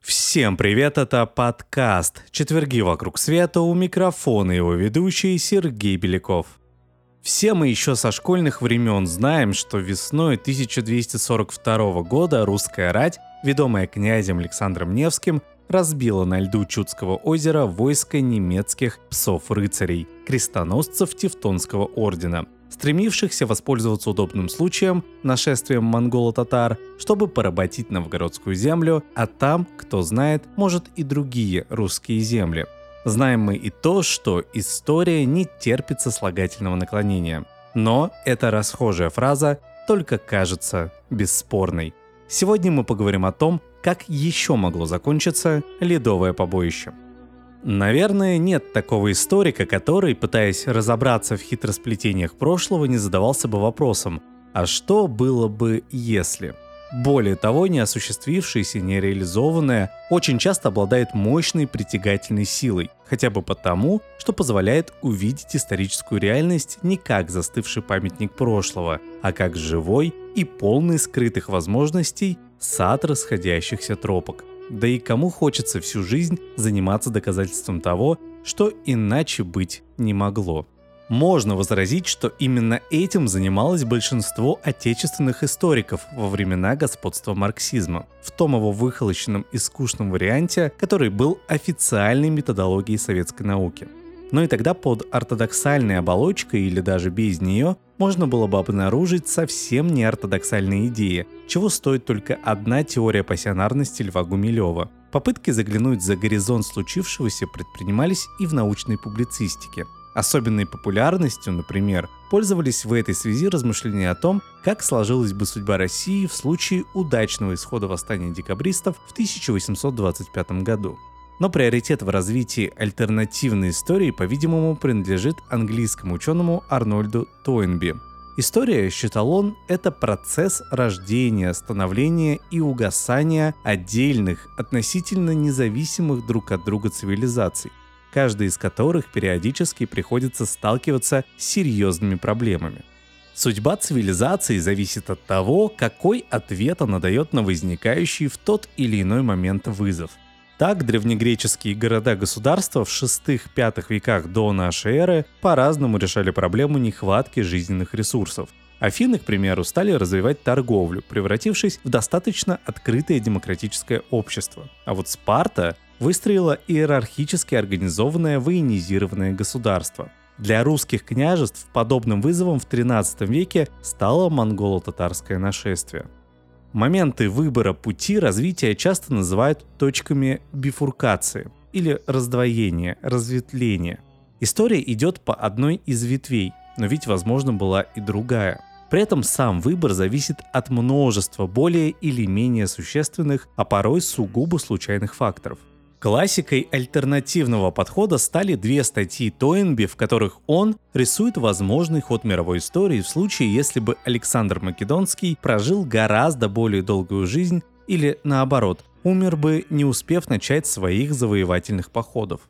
Всем привет, это подкаст «Четверги вокруг света» у микрофона его ведущий Сергей Беляков. Все мы еще со школьных времен знаем, что весной 1242 года русская рать, ведомая князем Александром Невским, разбила на льду Чудского озера войско немецких псов-рыцарей, крестоносцев Тевтонского ордена – стремившихся воспользоваться удобным случаем, нашествием монголо-татар, чтобы поработить новгородскую землю, а там, кто знает, может и другие русские земли. Знаем мы и то, что история не терпит сослагательного наклонения. Но эта расхожая фраза только кажется бесспорной. Сегодня мы поговорим о том, как еще могло закончиться ледовое побоище. Наверное, нет такого историка, который, пытаясь разобраться в хитросплетениях прошлого, не задавался бы вопросом, а что было бы если? Более того, неосуществившееся, нереализованное очень часто обладает мощной притягательной силой, хотя бы потому, что позволяет увидеть историческую реальность не как застывший памятник прошлого, а как живой и полный скрытых возможностей сад расходящихся тропок. Да и кому хочется всю жизнь заниматься доказательством того, что иначе быть не могло. Можно возразить, что именно этим занималось большинство отечественных историков во времена господства марксизма, в том его выхолощенном и скучном варианте, который был официальной методологией советской науки – но и тогда под ортодоксальной оболочкой или даже без нее можно было бы обнаружить совсем не ортодоксальные идеи, чего стоит только одна теория пассионарности Льва Гумилева. Попытки заглянуть за горизонт случившегося предпринимались и в научной публицистике. Особенной популярностью, например, пользовались в этой связи размышления о том, как сложилась бы судьба России в случае удачного исхода восстания декабристов в 1825 году. Но приоритет в развитии альтернативной истории, по-видимому, принадлежит английскому ученому Арнольду Тойнби. История, считал он, это процесс рождения, становления и угасания отдельных, относительно независимых друг от друга цивилизаций, каждая из которых периодически приходится сталкиваться с серьезными проблемами. Судьба цивилизации зависит от того, какой ответ она дает на возникающий в тот или иной момент вызов – так, древнегреческие города-государства в 6-5 веках до нашей эры по-разному решали проблему нехватки жизненных ресурсов. Афины, к примеру, стали развивать торговлю, превратившись в достаточно открытое демократическое общество. А вот Спарта выстроила иерархически организованное военизированное государство. Для русских княжеств подобным вызовом в 13 веке стало монголо-татарское нашествие. Моменты выбора пути развития часто называют точками бифуркации или раздвоения, разветвления. История идет по одной из ветвей, но ведь возможно была и другая. При этом сам выбор зависит от множества более или менее существенных, а порой сугубо случайных факторов – Классикой альтернативного подхода стали две статьи Тойнби, в которых он рисует возможный ход мировой истории в случае, если бы Александр Македонский прожил гораздо более долгую жизнь или наоборот, умер бы, не успев начать своих завоевательных походов.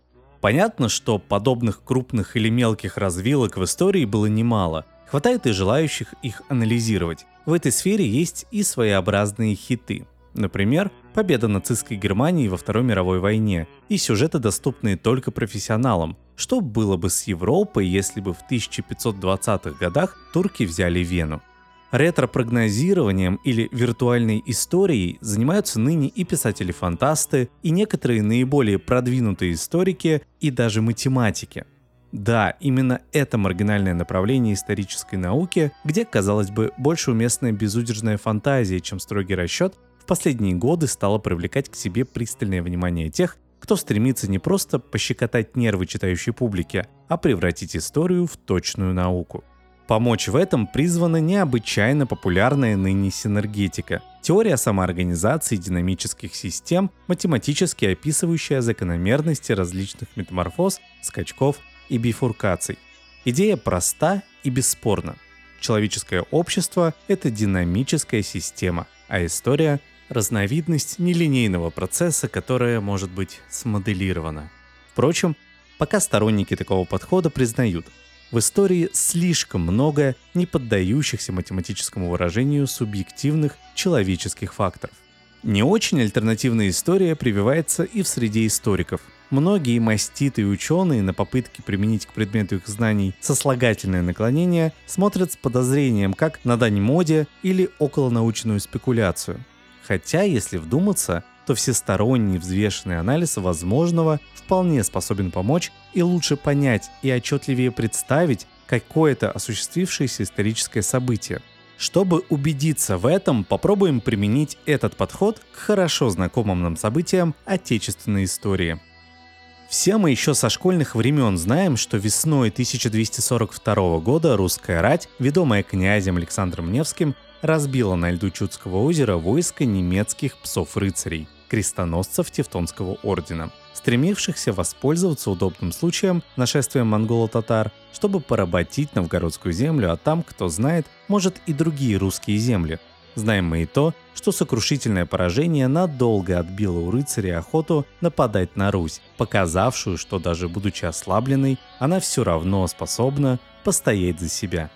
Понятно, что подобных крупных или мелких развилок в истории было немало. Хватает и желающих их анализировать. В этой сфере есть и своеобразные хиты. Например, победа нацистской Германии во Второй мировой войне и сюжеты, доступные только профессионалам. Что было бы с Европой, если бы в 1520-х годах турки взяли Вену? Ретро-прогнозированием или виртуальной историей занимаются ныне и писатели-фантасты, и некоторые наиболее продвинутые историки и даже математики. Да, именно это маргинальное направление исторической науки, где, казалось бы, больше уместная безудержная фантазия, чем строгий расчет, в последние годы стало привлекать к себе пристальное внимание тех, кто стремится не просто пощекотать нервы читающей публики, а превратить историю в точную науку. Помочь в этом призвана необычайно популярная ныне синергетика – теория самоорганизации динамических систем, математически описывающая закономерности различных метаморфоз, скачков и бифуркаций. Идея проста и бесспорна. Человеческое общество – это динамическая система, а история разновидность нелинейного процесса, которая может быть смоделирована. Впрочем, Пока сторонники такого подхода признают, в истории слишком много не поддающихся математическому выражению субъективных человеческих факторов. Не очень альтернативная история прививается и в среде историков. Многие маститые ученые на попытки применить к предмету их знаний сослагательное наклонение смотрят с подозрением как на дань моде или околонаучную спекуляцию. Хотя, если вдуматься, то всесторонний взвешенный анализ возможного вполне способен помочь и лучше понять и отчетливее представить какое-то осуществившееся историческое событие – чтобы убедиться в этом, попробуем применить этот подход к хорошо знакомым нам событиям отечественной истории. Все мы еще со школьных времен знаем, что весной 1242 года русская рать, ведомая князем Александром Невским, разбила на льду Чудского озера войско немецких псов-рыцарей, крестоносцев Тевтонского ордена – стремившихся воспользоваться удобным случаем нашествия монголо-татар, чтобы поработить новгородскую землю, а там, кто знает, может и другие русские земли. Знаем мы и то, что сокрушительное поражение надолго отбило у рыцарей охоту нападать на Русь, показавшую, что даже будучи ослабленной, она все равно способна постоять за себя.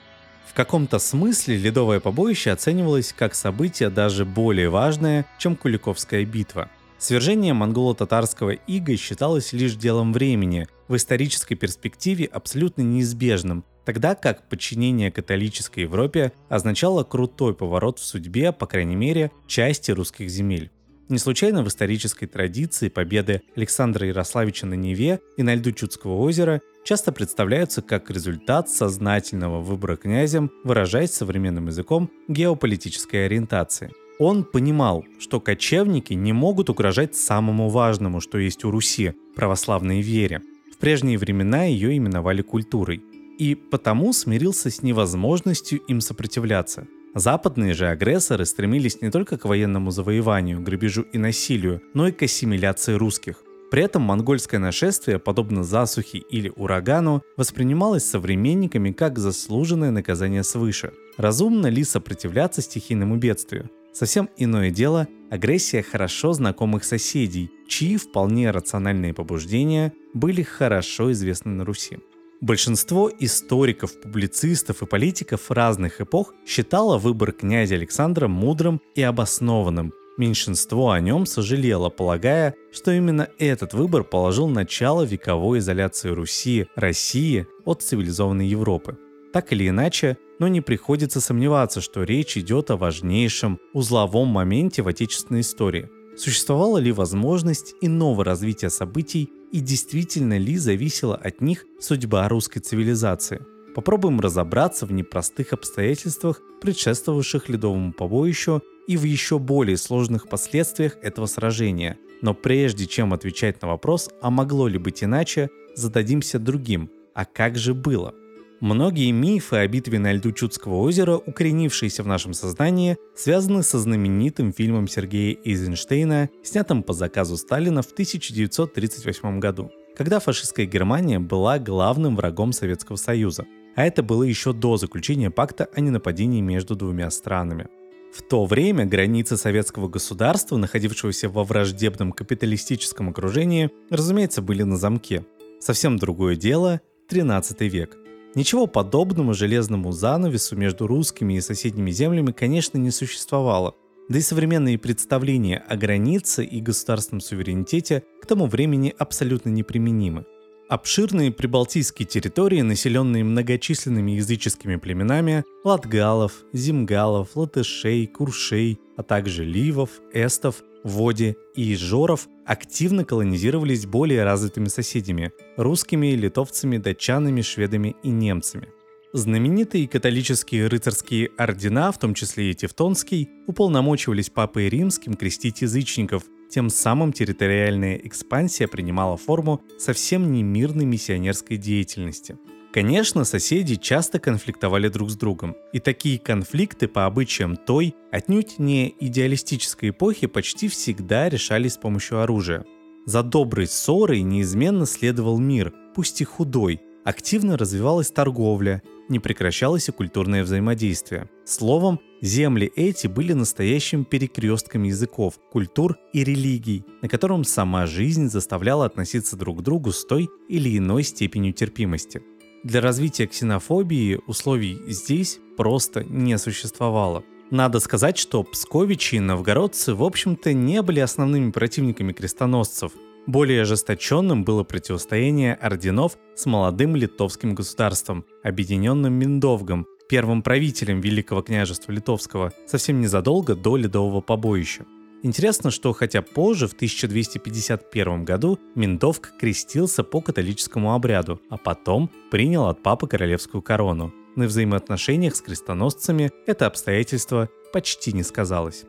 В каком-то смысле ледовое побоище оценивалось как событие даже более важное, чем Куликовская битва – Свержение монголо-татарского ига считалось лишь делом времени, в исторической перспективе абсолютно неизбежным, тогда как подчинение католической Европе означало крутой поворот в судьбе, по крайней мере, части русских земель. Не случайно в исторической традиции победы Александра Ярославича на Неве и на льду Чудского озера часто представляются как результат сознательного выбора князем, выражаясь современным языком, геополитической ориентации – он понимал, что кочевники не могут угрожать самому важному, что есть у Руси – православной вере. В прежние времена ее именовали культурой. И потому смирился с невозможностью им сопротивляться. Западные же агрессоры стремились не только к военному завоеванию, грабежу и насилию, но и к ассимиляции русских. При этом монгольское нашествие, подобно засухе или урагану, воспринималось современниками как заслуженное наказание свыше. Разумно ли сопротивляться стихийному бедствию? Совсем иное дело – агрессия хорошо знакомых соседей, чьи вполне рациональные побуждения были хорошо известны на Руси. Большинство историков, публицистов и политиков разных эпох считало выбор князя Александра мудрым и обоснованным. Меньшинство о нем сожалело, полагая, что именно этот выбор положил начало вековой изоляции Руси, России от цивилизованной Европы. Так или иначе, но не приходится сомневаться, что речь идет о важнейшем узловом моменте в отечественной истории. Существовала ли возможность иного развития событий и действительно ли зависела от них судьба русской цивилизации? Попробуем разобраться в непростых обстоятельствах, предшествовавших ледовому побоищу и в еще более сложных последствиях этого сражения. Но прежде чем отвечать на вопрос, а могло ли быть иначе, зададимся другим. А как же было? Многие мифы о битве на льду Чудского озера, укоренившиеся в нашем сознании, связаны со знаменитым фильмом Сергея Эйзенштейна, снятым по заказу Сталина в 1938 году, когда фашистская Германия была главным врагом Советского Союза. А это было еще до заключения пакта о ненападении между двумя странами. В то время границы советского государства, находившегося во враждебном капиталистическом окружении, разумеется, были на замке. Совсем другое дело – 13 век – Ничего подобного железному занавесу между русскими и соседними землями, конечно, не существовало. Да и современные представления о границе и государственном суверенитете к тому времени абсолютно неприменимы. Обширные прибалтийские территории, населенные многочисленными языческими племенами латгалов, зимгалов, латышей, куршей, а также ливов, эстов, води и жоров, активно колонизировались более развитыми соседями – русскими, литовцами, датчанами, шведами и немцами. Знаменитые католические рыцарские ордена, в том числе и Тевтонский, уполномочивались Папой Римским крестить язычников, тем самым территориальная экспансия принимала форму совсем не мирной миссионерской деятельности – Конечно, соседи часто конфликтовали друг с другом, и такие конфликты по обычаям той, отнюдь не идеалистической эпохи, почти всегда решались с помощью оружия. За доброй ссорой неизменно следовал мир, пусть и худой, активно развивалась торговля, не прекращалось и культурное взаимодействие. Словом, земли эти были настоящим перекрестком языков, культур и религий, на котором сама жизнь заставляла относиться друг к другу с той или иной степенью терпимости. Для развития ксенофобии условий здесь просто не существовало. Надо сказать, что псковичи и новгородцы, в общем-то, не были основными противниками крестоносцев. Более ожесточенным было противостояние орденов с молодым литовским государством, объединенным Миндовгом, первым правителем Великого княжества Литовского, совсем незадолго до Ледового побоища. Интересно, что хотя позже, в 1251 году, Миндовг крестился по католическому обряду, а потом принял от папы королевскую корону. На взаимоотношениях с крестоносцами это обстоятельство почти не сказалось.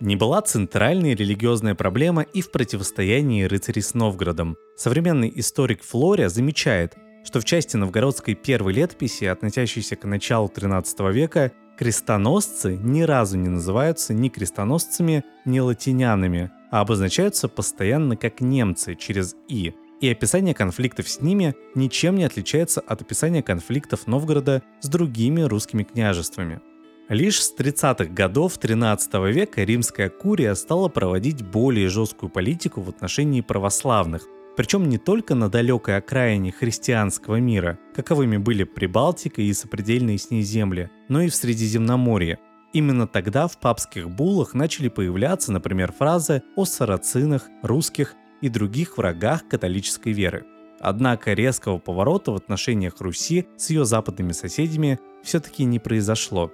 Не была центральной религиозная проблема и в противостоянии рыцарей с Новгородом. Современный историк Флория замечает, что в части новгородской первой летописи, относящейся к началу 13 века, крестоносцы ни разу не называются ни крестоносцами, ни латинянами, а обозначаются постоянно как немцы через «и», и описание конфликтов с ними ничем не отличается от описания конфликтов Новгорода с другими русскими княжествами. Лишь с 30-х годов 13 века римская курия стала проводить более жесткую политику в отношении православных, причем не только на далекой окраине христианского мира, каковыми были Прибалтика и сопредельные с ней земли, но и в Средиземноморье. Именно тогда в папских буллах начали появляться, например, фразы о сарацинах, русских и других врагах католической веры. Однако резкого поворота в отношениях Руси с ее западными соседями все-таки не произошло.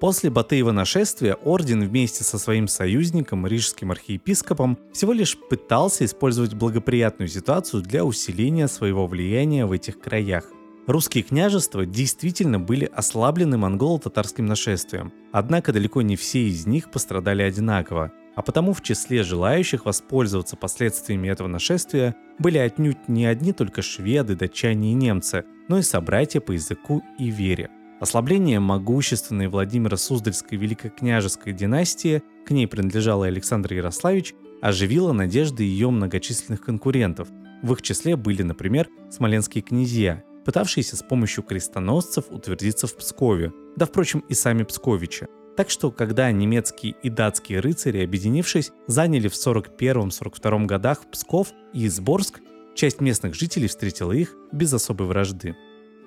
После Батыева нашествия орден вместе со своим союзником, рижским архиепископом, всего лишь пытался использовать благоприятную ситуацию для усиления своего влияния в этих краях. Русские княжества действительно были ослаблены монголо-татарским нашествием, однако далеко не все из них пострадали одинаково, а потому в числе желающих воспользоваться последствиями этого нашествия были отнюдь не одни только шведы, датчане и немцы, но и собратья по языку и вере. Ослабление могущественной Владимира Суздальской великокняжеской династии, к ней принадлежал и Александр Ярославич, оживило надежды ее многочисленных конкурентов. В их числе были, например, смоленские князья, пытавшиеся с помощью крестоносцев утвердиться в Пскове, да, впрочем, и сами псковичи. Так что, когда немецкие и датские рыцари, объединившись, заняли в 41-42 годах Псков и Изборск, часть местных жителей встретила их без особой вражды.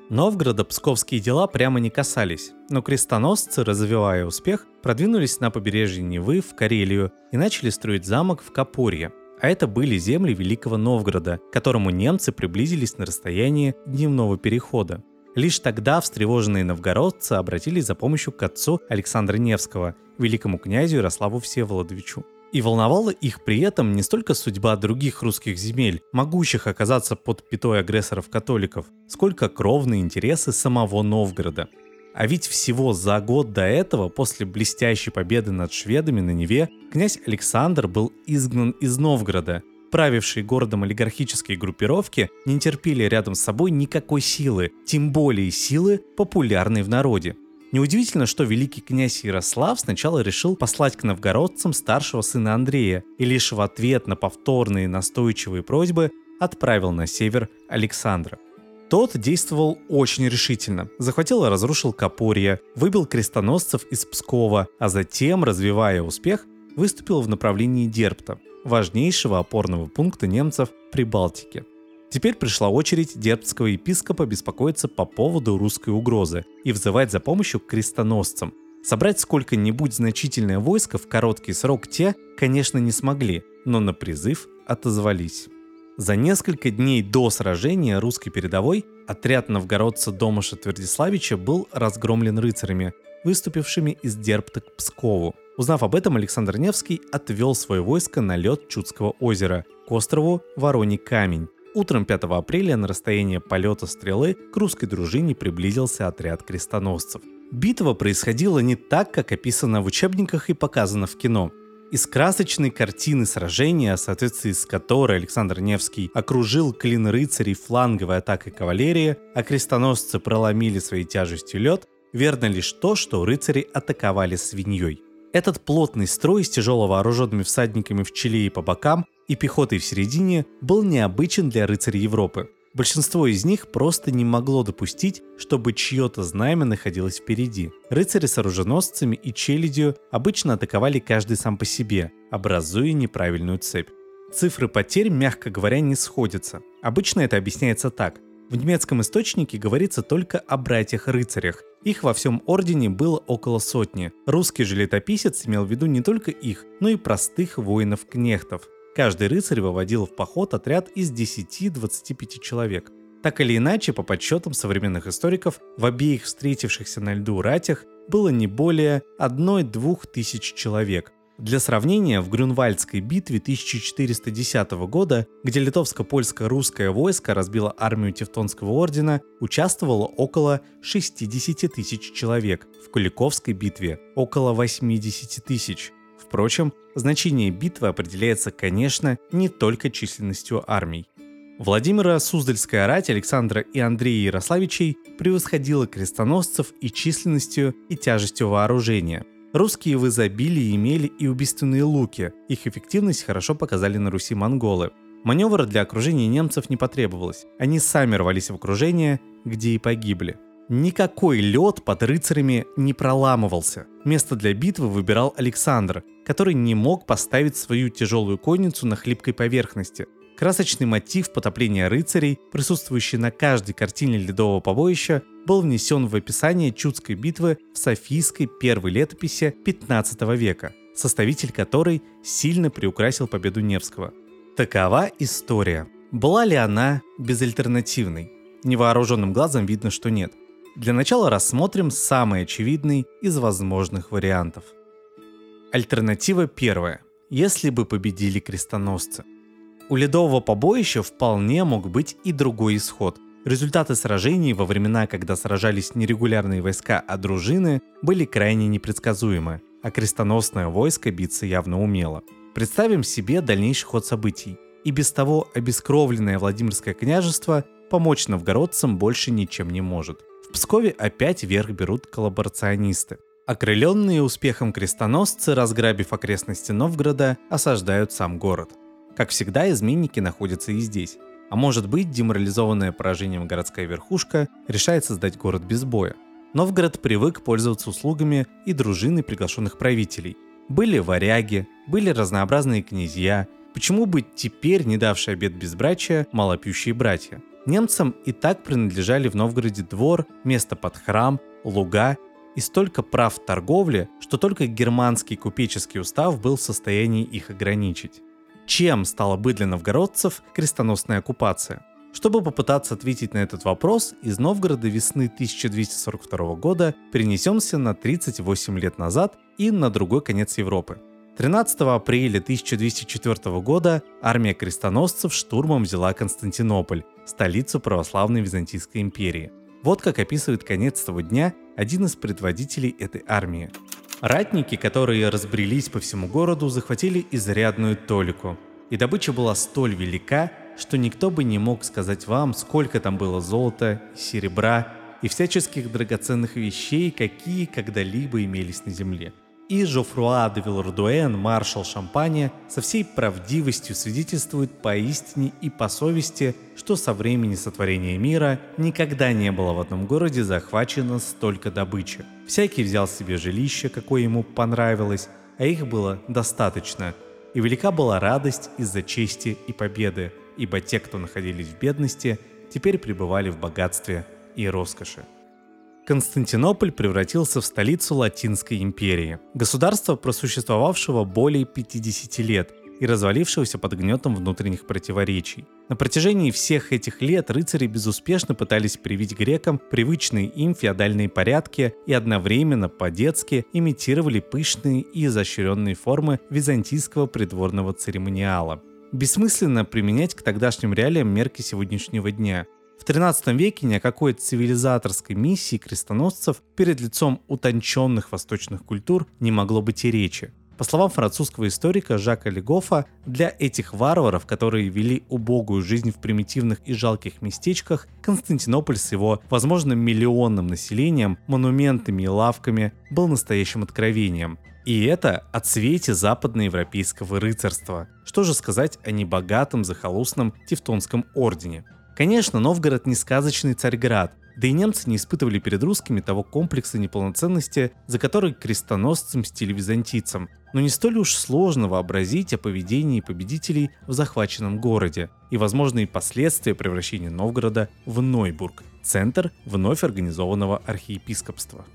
Новгорода псковские дела прямо не касались, но крестоносцы, развивая успех, продвинулись на побережье Невы в Карелию и начали строить замок в Капорье. А это были земли Великого Новгорода, к которому немцы приблизились на расстояние дневного перехода. Лишь тогда встревоженные новгородцы обратились за помощью к отцу Александра Невского, великому князю Ярославу Всеволодовичу. И волновала их при этом не столько судьба других русских земель, могущих оказаться под пятой агрессоров-католиков, сколько кровные интересы самого Новгорода. А ведь всего за год до этого, после блестящей победы над шведами на Неве, князь Александр был изгнан из Новгорода. Правившие городом олигархические группировки не терпели рядом с собой никакой силы, тем более силы, популярной в народе. Неудивительно, что великий князь Ярослав сначала решил послать к новгородцам старшего сына Андрея и лишь в ответ на повторные настойчивые просьбы отправил на север Александра. Тот действовал очень решительно. Захватил и разрушил Капорье, выбил крестоносцев из Пскова, а затем, развивая успех, выступил в направлении Дерпта, важнейшего опорного пункта немцев при Балтике. Теперь пришла очередь дербского епископа беспокоиться по поводу русской угрозы и взывать за помощью к крестоносцам. Собрать сколько-нибудь значительное войско в короткий срок те, конечно, не смогли, но на призыв отозвались. За несколько дней до сражения русской передовой отряд новгородца Домаша Твердиславича был разгромлен рыцарями, выступившими из Дербта к Пскову. Узнав об этом, Александр Невский отвел свое войско на лед Чудского озера, к острову Вороний Камень, Утром 5 апреля на расстояние полета стрелы к русской дружине приблизился отряд крестоносцев. Битва происходила не так, как описано в учебниках и показано в кино. Из красочной картины сражения, в соответствии с которой Александр Невский окружил клин рыцарей фланговой атакой кавалерии, а крестоносцы проломили своей тяжестью лед, верно лишь то, что рыцари атаковали свиньей. Этот плотный строй с тяжело вооруженными всадниками в челе и по бокам и пехотой в середине был необычен для рыцарей Европы. Большинство из них просто не могло допустить, чтобы чье-то знамя находилось впереди. Рыцари с оруженосцами и челядью обычно атаковали каждый сам по себе, образуя неправильную цепь. Цифры потерь, мягко говоря, не сходятся. Обычно это объясняется так. В немецком источнике говорится только о братьях-рыцарях. Их во всем ордене было около сотни. Русский же летописец имел в виду не только их, но и простых воинов-кнехтов. Каждый рыцарь выводил в поход отряд из 10-25 человек. Так или иначе, по подсчетам современных историков, в обеих встретившихся на льду ратях было не более 1-2 тысяч человек. Для сравнения, в Грюнвальдской битве 1410 года, где литовско-польско-русское войско разбило армию Тевтонского ордена, участвовало около 60 тысяч человек, в Куликовской битве около 80 тысяч. Впрочем, значение битвы определяется, конечно, не только численностью армий. Владимира Суздальская рать Александра и Андрея Ярославичей превосходила крестоносцев и численностью, и тяжестью вооружения. Русские в изобилии имели и убийственные луки, их эффективность хорошо показали на Руси монголы. Маневра для окружения немцев не потребовалось, они сами рвались в окружение, где и погибли – Никакой лед под рыцарями не проламывался. Место для битвы выбирал Александр, который не мог поставить свою тяжелую конницу на хлипкой поверхности. Красочный мотив потопления рыцарей, присутствующий на каждой картине ледового побоища, был внесен в описание Чудской битвы в Софийской первой летописи 15 века, составитель которой сильно приукрасил победу Невского. Такова история. Была ли она безальтернативной? Невооруженным глазом видно, что нет. Для начала рассмотрим самый очевидный из возможных вариантов. Альтернатива первая. Если бы победили крестоносцы. У ледового побоища вполне мог быть и другой исход. Результаты сражений во времена, когда сражались не регулярные войска, а дружины, были крайне непредсказуемы, а крестоносное войско биться явно умело. Представим себе дальнейший ход событий. И без того обескровленное Владимирское княжество помочь новгородцам больше ничем не может. В Пскове опять верх берут коллаборационисты. Окрыленные успехом крестоносцы, разграбив окрестности Новгорода, осаждают сам город. Как всегда, изменники находятся и здесь. А может быть, деморализованная поражением городская верхушка решает создать город без боя. Новгород привык пользоваться услугами и дружины приглашенных правителей. Были варяги, были разнообразные князья, почему бы теперь не давшие обед безбрачия малопьющие братья? Немцам и так принадлежали в Новгороде двор, место под храм, луга и столько прав в торговле, что только германский купеческий устав был в состоянии их ограничить. Чем стала бы для новгородцев крестоносная оккупация? Чтобы попытаться ответить на этот вопрос, из Новгорода весны 1242 года перенесемся на 38 лет назад и на другой конец Европы. 13 апреля 1204 года армия крестоносцев штурмом взяла Константинополь, столицу православной Византийской империи. Вот как описывает конец того дня один из предводителей этой армии. Ратники, которые разбрелись по всему городу, захватили изрядную толику, и добыча была столь велика, что никто бы не мог сказать вам, сколько там было золота, серебра и всяческих драгоценных вещей, какие когда-либо имелись на земле – и Жофруа де Вилардуэн, маршал Шампания, со всей правдивостью свидетельствует поистине и по совести, что со времени сотворения мира никогда не было в одном городе захвачено столько добычи. Всякий взял себе жилище, какое ему понравилось, а их было достаточно. И велика была радость из-за чести и победы, ибо те, кто находились в бедности, теперь пребывали в богатстве и роскоши. Константинополь превратился в столицу Латинской империи, государства, просуществовавшего более 50 лет и развалившегося под гнетом внутренних противоречий. На протяжении всех этих лет рыцари безуспешно пытались привить грекам привычные им феодальные порядки и одновременно по-детски имитировали пышные и изощренные формы византийского придворного церемониала. Бессмысленно применять к тогдашним реалиям мерки сегодняшнего дня – в 13 веке ни о какой цивилизаторской миссии крестоносцев перед лицом утонченных восточных культур не могло быть и речи. По словам французского историка Жака Легофа, для этих варваров, которые вели убогую жизнь в примитивных и жалких местечках, Константинополь с его, возможно, миллионным населением, монументами и лавками был настоящим откровением. И это о цвете западноевропейского рыцарства. Что же сказать о небогатом захолустном Тевтонском ордене? Конечно, Новгород не сказочный Царьград, да и немцы не испытывали перед русскими того комплекса неполноценности, за который крестоносцы мстили византийцам. Но не столь уж сложно вообразить о поведении победителей в захваченном городе и возможные последствия превращения Новгорода в Нойбург, центр вновь организованного архиепископства.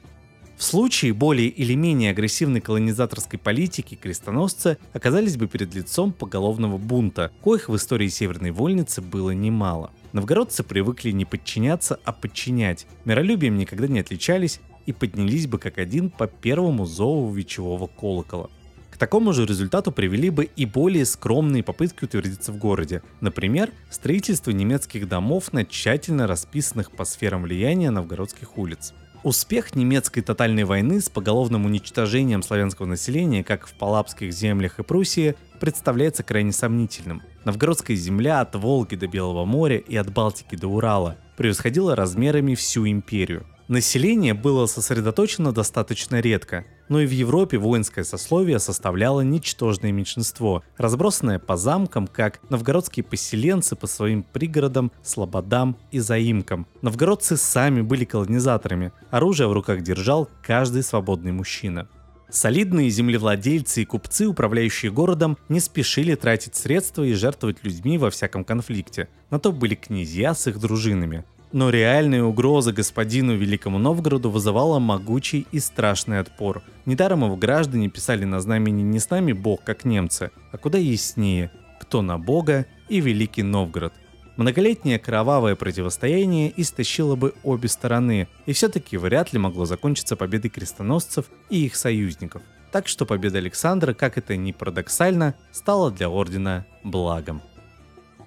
В случае более или менее агрессивной колонизаторской политики крестоносцы оказались бы перед лицом поголовного бунта, коих в истории Северной Вольницы было немало. Новгородцы привыкли не подчиняться, а подчинять, миролюбием никогда не отличались и поднялись бы как один по первому зову вечевого колокола. К такому же результату привели бы и более скромные попытки утвердиться в городе. Например, строительство немецких домов на тщательно расписанных по сферам влияния новгородских улиц. Успех немецкой тотальной войны с поголовным уничтожением славянского населения как в Палапских землях и Пруссии представляется крайне сомнительным. Новгородская земля от Волги до Белого моря и от Балтики до Урала превосходила размерами всю империю. Население было сосредоточено достаточно редко, но и в Европе воинское сословие составляло ничтожное меньшинство, разбросанное по замкам, как новгородские поселенцы по своим пригородам, слободам и заимкам. Новгородцы сами были колонизаторами, оружие в руках держал каждый свободный мужчина. Солидные землевладельцы и купцы, управляющие городом, не спешили тратить средства и жертвовать людьми во всяком конфликте. На то были князья с их дружинами но реальная угроза господину Великому Новгороду вызывала могучий и страшный отпор. Недаром его граждане писали на знамени не с нами Бог, как немцы, а куда яснее, кто на Бога и Великий Новгород. Многолетнее кровавое противостояние истощило бы обе стороны, и все-таки вряд ли могло закончиться победой крестоносцев и их союзников. Так что победа Александра, как это ни парадоксально, стала для ордена благом.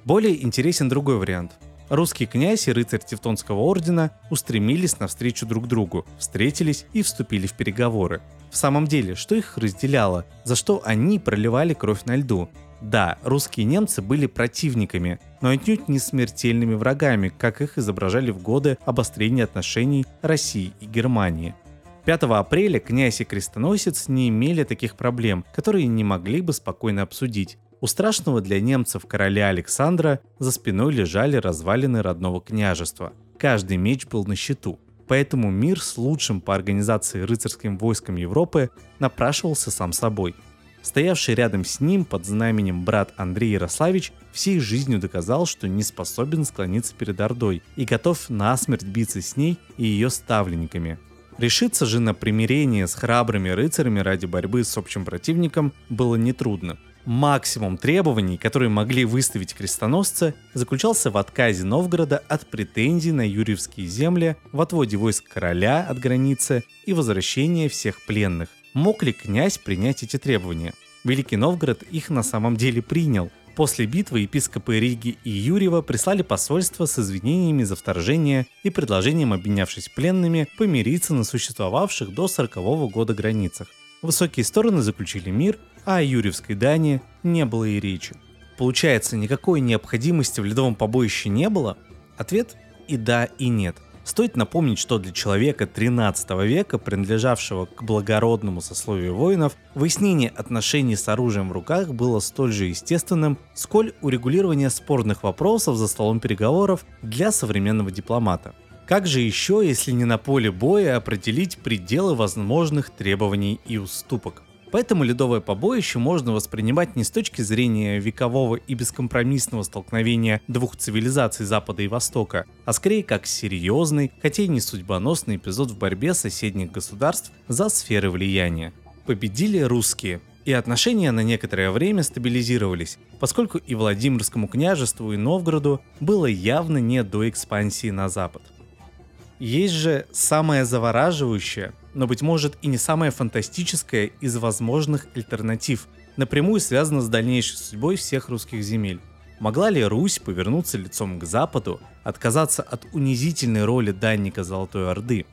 Более интересен другой вариант – Русский князь и рыцарь Тевтонского ордена устремились навстречу друг другу, встретились и вступили в переговоры. В самом деле, что их разделяло? За что они проливали кровь на льду? Да, русские немцы были противниками, но отнюдь не смертельными врагами, как их изображали в годы обострения отношений России и Германии. 5 апреля князь и крестоносец не имели таких проблем, которые не могли бы спокойно обсудить. У страшного для немцев короля Александра за спиной лежали развалины родного княжества. Каждый меч был на счету. Поэтому мир с лучшим по организации рыцарским войском Европы напрашивался сам собой. Стоявший рядом с ним под знаменем брат Андрей Ярославич всей жизнью доказал, что не способен склониться перед Ордой и готов насмерть биться с ней и ее ставленниками. Решиться же на примирение с храбрыми рыцарями ради борьбы с общим противником было нетрудно. Максимум требований, которые могли выставить крестоносцы, заключался в отказе Новгорода от претензий на юрьевские земли, в отводе войск короля от границы и возвращении всех пленных. Мог ли князь принять эти требования? Великий Новгород их на самом деле принял. После битвы епископы Риги и Юрьева прислали посольство с извинениями за вторжение и предложением, обменявшись пленными, помириться на существовавших до 40 года границах. Высокие стороны заключили мир, а о Юрьевской Дании не было и речи. Получается, никакой необходимости в ледовом побоище не было? Ответ и да, и нет. Стоит напомнить, что для человека 13 века, принадлежавшего к благородному сословию воинов, выяснение отношений с оружием в руках было столь же естественным, сколь урегулирование спорных вопросов за столом переговоров для современного дипломата. Как же еще, если не на поле боя, определить пределы возможных требований и уступок? Поэтому ледовое побоище можно воспринимать не с точки зрения векового и бескомпромиссного столкновения двух цивилизаций Запада и Востока, а скорее как серьезный, хотя и не судьбоносный эпизод в борьбе соседних государств за сферы влияния. Победили русские, и отношения на некоторое время стабилизировались, поскольку и Владимирскому княжеству, и Новгороду было явно не до экспансии на запад. Есть же самое завораживающее, но быть может и не самое фантастическое из возможных альтернатив, напрямую связано с дальнейшей судьбой всех русских земель. Могла ли Русь повернуться лицом к западу, отказаться от унизительной роли данника Золотой Орды?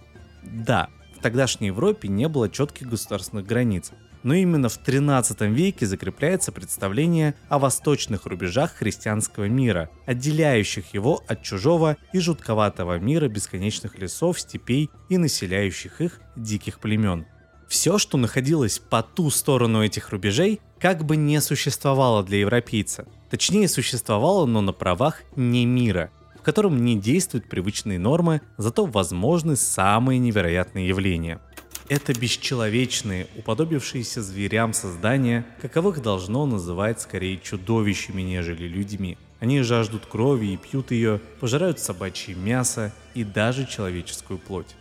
Да, в тогдашней Европе не было четких государственных границ, но именно в 13 веке закрепляется представление о восточных рубежах христианского мира, отделяющих его от чужого и жутковатого мира бесконечных лесов, степей и населяющих их диких племен. Все, что находилось по ту сторону этих рубежей, как бы не существовало для европейца. Точнее, существовало, но на правах не мира – котором не действуют привычные нормы, зато возможны самые невероятные явления. Это бесчеловечные, уподобившиеся зверям создания, каковых должно называть скорее чудовищами, нежели людьми. Они жаждут крови и пьют ее, пожирают собачье мясо и даже человеческую плоть.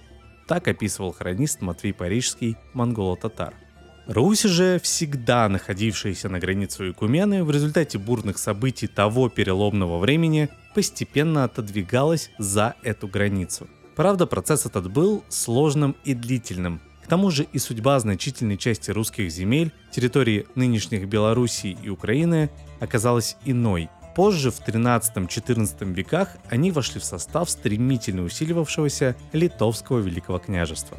Так описывал хронист Матвей Парижский монголо-татар. Русь же, всегда находившаяся на границе Икумены, в результате бурных событий того переломного времени постепенно отодвигалась за эту границу. Правда, процесс этот был сложным и длительным. К тому же и судьба значительной части русских земель, территории нынешних Белоруссии и Украины, оказалась иной. Позже, в 13-14 веках, они вошли в состав стремительно усиливавшегося Литовского Великого княжества.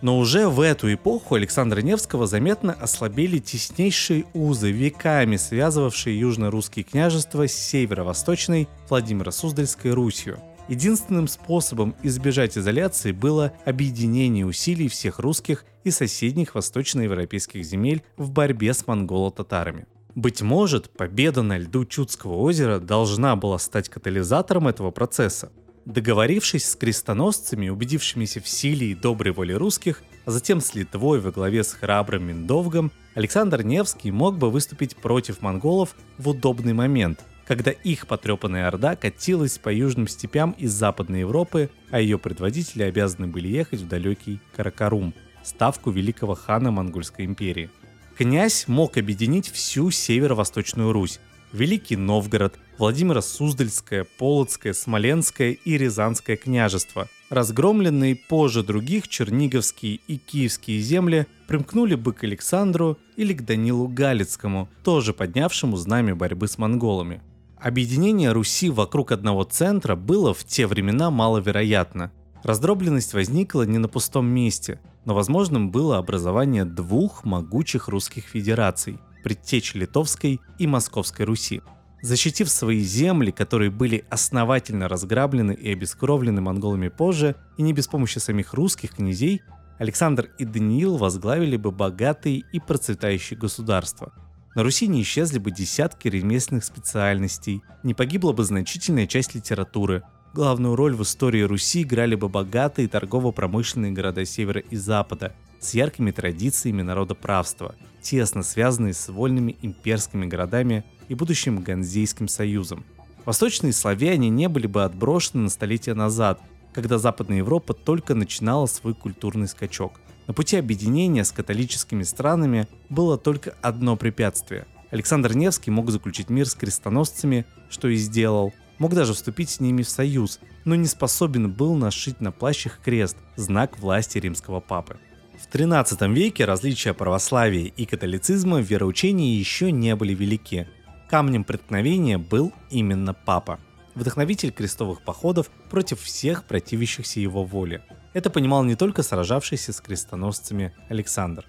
Но уже в эту эпоху Александра Невского заметно ослабели теснейшие узы, веками связывавшие южно-русские княжества с северо-восточной Владимиро-Суздальской Русью. Единственным способом избежать изоляции было объединение усилий всех русских и соседних восточноевропейских земель в борьбе с монголо-татарами. Быть может, победа на льду Чудского озера должна была стать катализатором этого процесса. Договорившись с крестоносцами, убедившимися в силе и доброй воле русских, а затем с Литвой во главе с храбрым Миндовгом, Александр Невский мог бы выступить против монголов в удобный момент, когда их потрепанная орда катилась по южным степям из Западной Европы, а ее предводители обязаны были ехать в далекий Каракарум, ставку великого хана Монгольской империи. Князь мог объединить всю северо-восточную Русь, Великий Новгород, Владимиро-Суздальское, Полоцкое, Смоленское и Рязанское княжества. Разгромленные позже других черниговские и киевские земли примкнули бы к Александру или к Данилу Галицкому, тоже поднявшему знамя борьбы с монголами. Объединение Руси вокруг одного центра было в те времена маловероятно. Раздробленность возникла не на пустом месте, но возможным было образование двух могучих русских федераций предтечь Литовской и Московской Руси. Защитив свои земли, которые были основательно разграблены и обескровлены монголами позже, и не без помощи самих русских князей, Александр и Даниил возглавили бы богатые и процветающие государства. На Руси не исчезли бы десятки ремесленных специальностей, не погибла бы значительная часть литературы. Главную роль в истории Руси играли бы богатые торгово-промышленные города севера и запада, с яркими традициями народоправства, тесно связанные с вольными имперскими городами и будущим Ганзейским союзом. Восточные славяне не были бы отброшены на столетия назад, когда Западная Европа только начинала свой культурный скачок. На пути объединения с католическими странами было только одно препятствие. Александр Невский мог заключить мир с крестоносцами, что и сделал, мог даже вступить с ними в союз, но не способен был нашить на плащах крест, знак власти римского папы. В XIII веке различия православия и католицизма в вероучении еще не были велики. Камнем преткновения был именно папа, вдохновитель крестовых походов против всех противящихся его воле. Это понимал не только сражавшийся с крестоносцами Александр.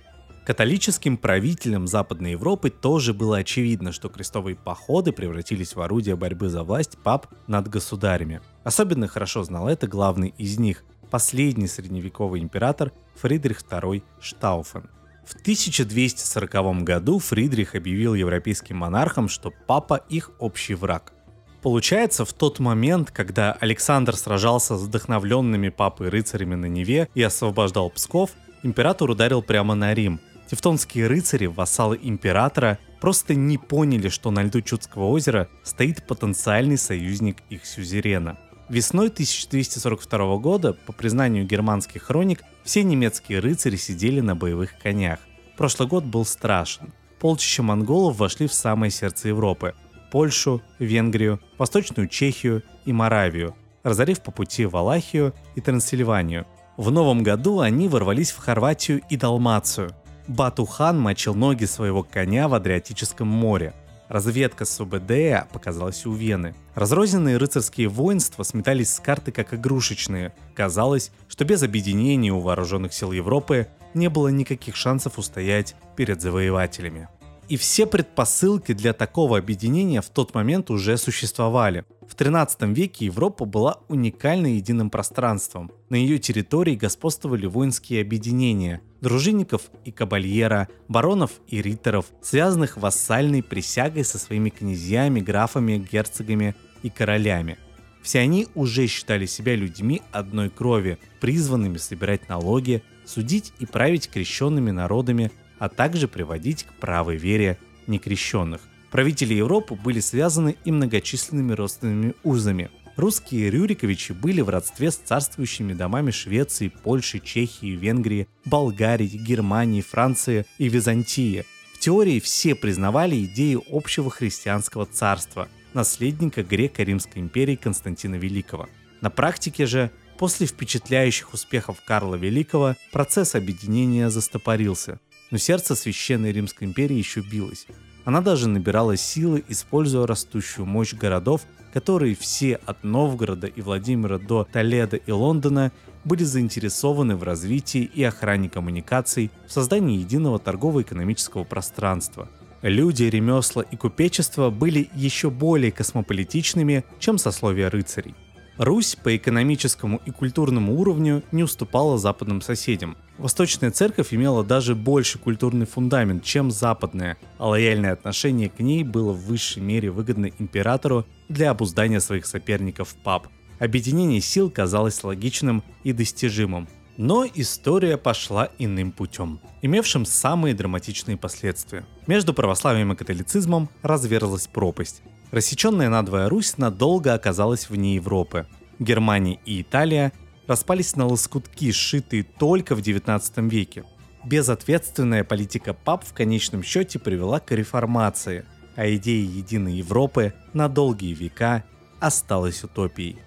Католическим правителям Западной Европы тоже было очевидно, что крестовые походы превратились в орудие борьбы за власть пап над государями. Особенно хорошо знал это главный из них, последний средневековый император Фридрих II Штауфен. В 1240 году Фридрих объявил европейским монархам, что папа их общий враг. Получается, в тот момент, когда Александр сражался с вдохновленными папой рыцарями на Неве и освобождал Псков, император ударил прямо на Рим. Тевтонские рыцари, вассалы императора, просто не поняли, что на льду Чудского озера стоит потенциальный союзник их сюзерена – Весной 1242 года, по признанию германских хроник, все немецкие рыцари сидели на боевых конях. Прошлый год был страшен. Полчища монголов вошли в самое сердце Европы – Польшу, Венгрию, Восточную Чехию и Моравию, разорив по пути Валахию и Трансильванию. В новом году они ворвались в Хорватию и Далмацию. Батухан мочил ноги своего коня в Адриатическом море. Разведка СУБД показалась у Вены. Разрозненные рыцарские воинства сметались с карты как игрушечные. Казалось, что без объединения у вооруженных сил Европы не было никаких шансов устоять перед завоевателями. И все предпосылки для такого объединения в тот момент уже существовали. В 13 веке Европа была уникальным единым пространством. На ее территории господствовали воинские объединения – дружинников и кабальера, баронов и риттеров, связанных вассальной присягой со своими князьями, графами, герцогами и королями. Все они уже считали себя людьми одной крови, призванными собирать налоги, судить и править крещенными народами, а также приводить к правой вере некрещенных. Правители Европы были связаны и многочисленными родственными узами. Русские Рюриковичи были в родстве с царствующими домами Швеции, Польши, Чехии, Венгрии, Болгарии, Германии, Франции и Византии. В теории все признавали идею общего христианского царства, наследника греко-римской империи Константина Великого. На практике же, после впечатляющих успехов Карла Великого, процесс объединения застопорился, но сердце Священной Римской империи еще билось. Она даже набирала силы, используя растущую мощь городов, которые все от Новгорода и Владимира до Толеда и Лондона были заинтересованы в развитии и охране коммуникаций, в создании единого торгово-экономического пространства. Люди, ремесла и купечество были еще более космополитичными, чем сословия рыцарей. Русь по экономическому и культурному уровню не уступала западным соседям. Восточная церковь имела даже больше культурный фундамент, чем западная, а лояльное отношение к ней было в высшей мере выгодно императору для обуздания своих соперников пап. Объединение сил казалось логичным и достижимым. Но история пошла иным путем, имевшим самые драматичные последствия. Между православием и католицизмом разверзлась пропасть. Рассеченная надвое Русь надолго оказалась вне Европы. Германия и Италия распались на лоскутки, сшитые только в 19 веке. Безответственная политика пап в конечном счете привела к реформации, а идея единой Европы на долгие века осталась утопией.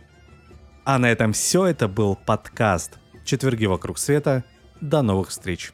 А на этом все. Это был подкаст «Четверги вокруг света». До новых встреч!